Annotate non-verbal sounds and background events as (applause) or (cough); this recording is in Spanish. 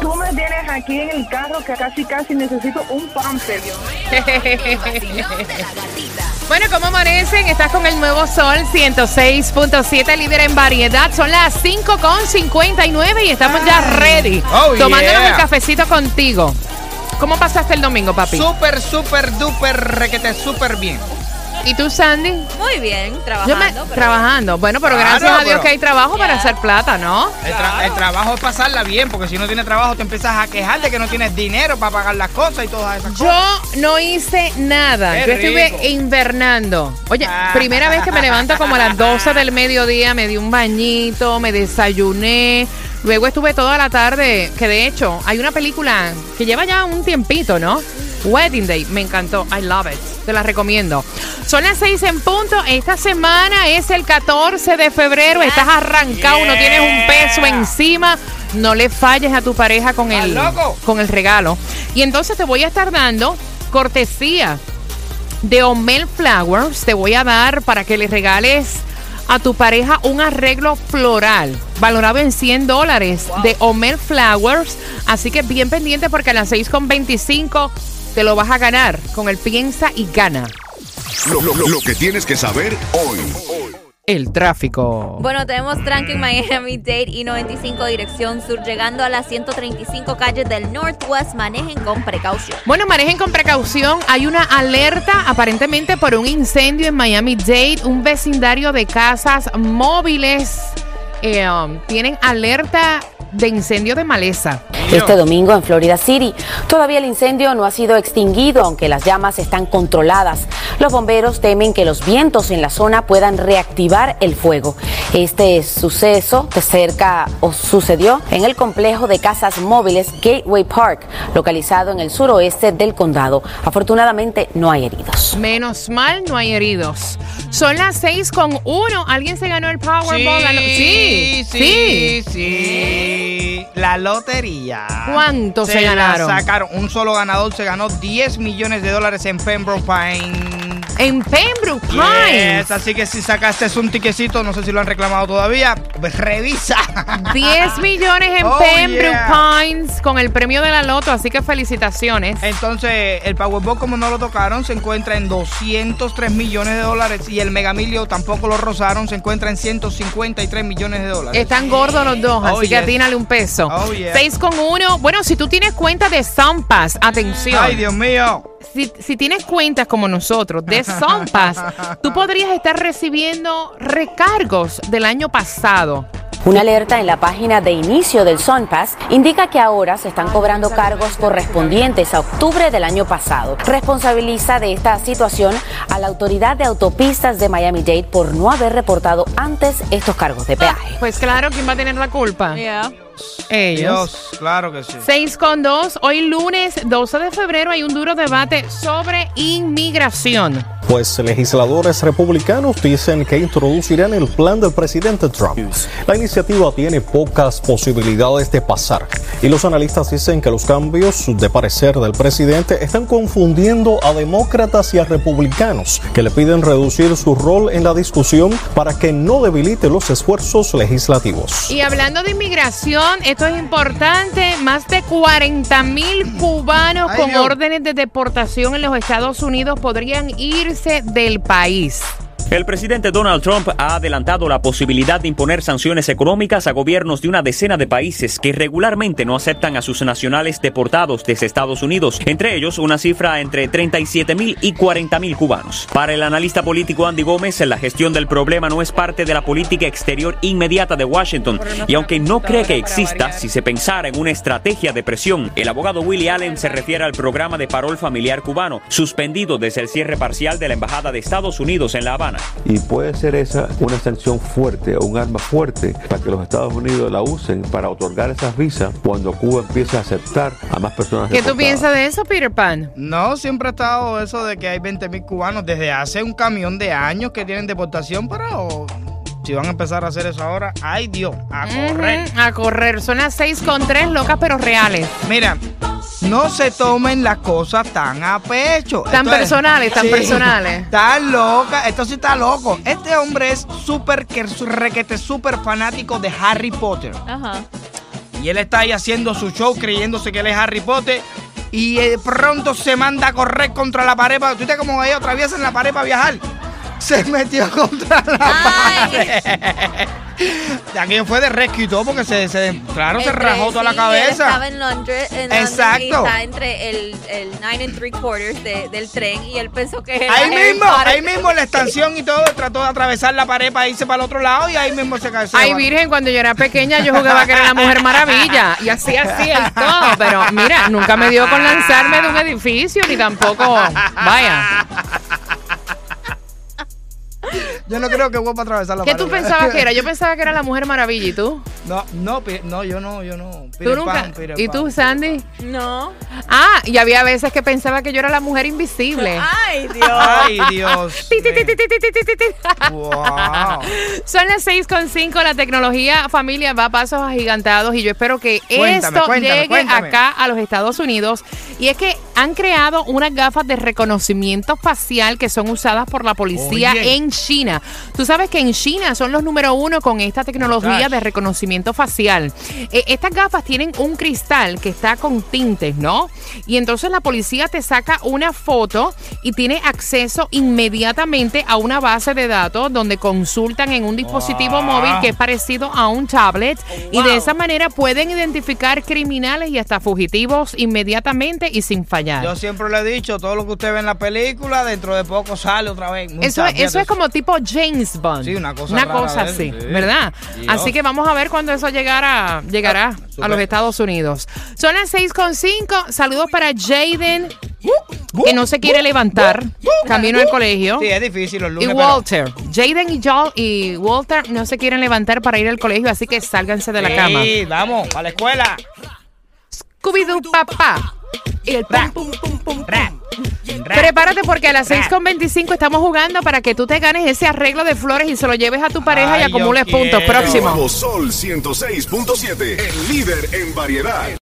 Tú me tienes aquí en el carro que casi casi necesito un pamper. La (laughs) gatita. Bueno, ¿cómo amanecen? Estás con el nuevo sol 106.7, líder en variedad. Son las 5.59 y estamos ya ready. Oh, tomándonos yeah. el cafecito contigo. ¿Cómo pasaste el domingo, papi? Súper, súper, duper, requete, súper bien. ¿Y tú, Sandy? Muy bien, Yo trabajando. me- pero- trabajando. Bueno, pero Claro, gracias a Dios pero- que hay trabajo para hacer plata, ¿no? El, tra- el trabajo es pasarla bien, porque si no tienes trabajo te empiezas a quejar de que no tienes dinero para pagar las cosas y todas esas cosas. Yo no hice nada. Qué Yo estuve rico. invernando. Oye, Ah. primera vez que me levanto como a las 12 del mediodía, me di un bañito, me desayuné. Luego estuve toda la tarde, que de hecho hay una película que lleva ya un tiempito, ¿no? Wedding Day, me encantó, I love it, te la recomiendo. Son las 6 en punto, esta semana es el 14 de febrero, estás arrancado, no tienes un peso encima, no le falles a tu pareja con el, con el regalo. Y entonces te voy a estar dando cortesía de Omel Flowers. Te voy a dar para que le regales a tu pareja un arreglo floral valorado en 100 dólares de Omel Flowers. Así que bien pendiente porque a las 6.25 te lo vas a ganar con el Piensa y Gana. Lo, lo- lo que tienes que saber hoy. El tráfico. Bueno, tenemos tranque en Miami Dade y 95 dirección sur, llegando a las 135 calles del Northwest. Manejen con precaución. Bueno, manejen con precaución. Hay una alerta aparentemente por un incendio en Miami Dade, un vecindario de casas móviles. eh, um, tienen alerta de incendio de maleza. Este domingo en Florida City. Todavía el incendio no ha sido extinguido, aunque las llamas están controladas. Los bomberos temen que los vientos en la zona puedan reactivar el fuego. Este suceso de cerca o sucedió en el complejo de casas móviles Gateway Park, localizado en el suroeste del condado. Afortunadamente no hay heridos. Menos mal, no hay heridos. Son las 6 con 1. ¿Alguien se ganó el Powerball? Ganó- sí, sí, sí. La lotería. ¿Cuánto se ganaron? la sacaron. Un solo ganador se ganó 10 millones de dólares en Pembroke Pines. En Pembroke Pines. Yes, así que si sacaste un tiquecito, no sé si lo han reclamado todavía, pues revisa. (laughs) 10 millones en Oh, Pembroke yeah. Pines con el premio de la loto, así que felicitaciones. Entonces, el Powerball, como no lo tocaron, se encuentra en 203 millones de dólares y el Megamilio tampoco lo rozaron, se encuentra en 153 millones de dólares. Están gordos los dos, Oh, así que yes. atínale un peso. Oh, yeah. 6 con 1. Bueno, si tú tienes cuenta de Sunpass, atención. Ay, Dios mío. Si, si tienes cuentas como nosotros de Sunpass, tú podrías estar recibiendo recargos del año pasado. Una alerta en la página de inicio del SunPass indica que ahora se están cobrando cargos correspondientes a octubre del año pasado. Responsabiliza de esta situación a la autoridad de autopistas de Miami-Dade por no haber reportado antes estos cargos de peaje. Pues claro, ¿quién va a tener la culpa? Ellos. Dios, claro que sí. 6 con 2. Hoy lunes 12 de febrero hay un duro debate sobre inmigración. Pues legisladores republicanos dicen que introducirán el plan del presidente Trump. La iniciativa tiene pocas posibilidades de pasar y los analistas dicen que los cambios de parecer del presidente están confundiendo a demócratas y a republicanos que le piden reducir su rol en la discusión para que no debilite los esfuerzos legislativos. Y hablando de inmigración, esto es importante, más de 40 mil cubanos Ay, con Dios. órdenes de deportación en los Estados Unidos podrían irse del país. El presidente Donald Trump ha adelantado la posibilidad de imponer sanciones económicas a gobiernos de una decena de países que regularmente no aceptan a sus nacionales deportados desde Estados Unidos, entre ellos una cifra entre 37 mil y 40 mil cubanos. Para el analista político Andy Gómez, la gestión del problema no es parte de la política exterior inmediata de Washington, y aunque no cree que exista, si se pensara en una estrategia de presión, el abogado Willie Allen se refiere al programa de parol familiar cubano, suspendido desde el cierre parcial de la Embajada de Estados Unidos en La Habana. Y puede ser esa una sanción fuerte o un arma fuerte para que los Estados Unidos la usen para otorgar esas visas cuando Cuba empiece a aceptar a más personas. ¿Qué tú piensas de eso, Peter Pan? No, siempre ha estado eso de que hay 20 mil cubanos desde hace un camión de años que tienen deportación, pero si van a empezar a hacer eso ahora, ay Dios, a correr. A correr. Son las 6 con 3, locas pero reales. Mira, no se tomen las cosas tan a pecho. Tan Esto es- personales, tan personales. (laughs) Tan loca, esto sí está loco. Este hombre es súper, que requete, súper fanático de Harry Potter. Ajá. Y él está ahí haciendo su show creyéndose que él es Harry Potter. Y de pronto se manda a correr contra la pared. para- ¿Tú viste cómo ellos atraviesan la pared para viajar? Se metió contra la pared. Aquello fue de rescue y todo porque se, se- claro, se rajó toda la él Estaba cabeza. en Londres, en London Exacto. y está entre el, el nine and three quarters de- del tren y él pensó que era Ahí mismo, ahí mismo en la estación y todo, trató de atravesar la pared para irse para el otro lado y ahí mismo se cayó. Ay, Virgen, cuando yo era pequeña yo jugaba que era la Mujer Maravilla y así así y todo, pero mira, nunca me dio con lanzarme de un edificio ni tampoco, vaya. Yo no creo que voy para atravesar la ¿Qué pared. tú pensabas que era? Yo (laughs) pensaba que era la Mujer Maravilla y tú. No, no, Pi- no, yo no, yo no. ¿Tú nunca? Pan, Peter ¿Y Pan. tú, Sandy? No. Ah, y había veces que pensaba que yo era la mujer invisible. Ay, (laughs) Dios. Ay, Dios. Ti, ti, ti, ti, ti, ti, ti, ti, ti. Wow. Son las 6.5, la tecnología familia va a pasos agigantados y yo espero que Cuéntame, esto cuéntame, llegue cuéntame. acá a los Estados Unidos. Y es que han creado unas gafas de reconocimiento facial que son usadas por la policía Oye. en China. Tú sabes que en China son los número uno con esta tecnología de reconocimiento facial. Eh, estas gafas tienen un cristal que está con tintes, ¿no? Y entonces la policía te saca una foto y tiene acceso inmediatamente a una base de datos donde consultan en un dispositivo Wow. móvil que es parecido a un tablet y de esa manera pueden identificar criminales y hasta fugitivos inmediatamente y sin fallar. Yo siempre le he dicho, todo lo que usted ve en la película, dentro de poco sale otra vez. Eso, Muchachos, eso es como tipo James Bond. Sí, una cosa Una rara cosa de- así, sí. ¿verdad? Dios. Así que vamos a ver cuándo eso llegará, llegará a súper. los Estados Unidos. Son las 6.5. Saludos para Jaden, que no se quiere levantar camino al colegio. Sí, es difícil los Y lunes. pero- Walter. Jaden y, Joel y Walter no se quieren levantar para ir al colegio, así que sálganse de la cama. Sí, vamos, a la escuela. Scooby-Doo papá. Y el pum, pum, pum, pum, Rap. pum. Rap. Prepárate porque a las Rap. 6.25 estamos jugando para que tú te ganes ese arreglo de flores y se lo lleves a tu pareja y Ay, acumules puntos. Próximo. Nuevo Sol 106.7, el líder en variedad.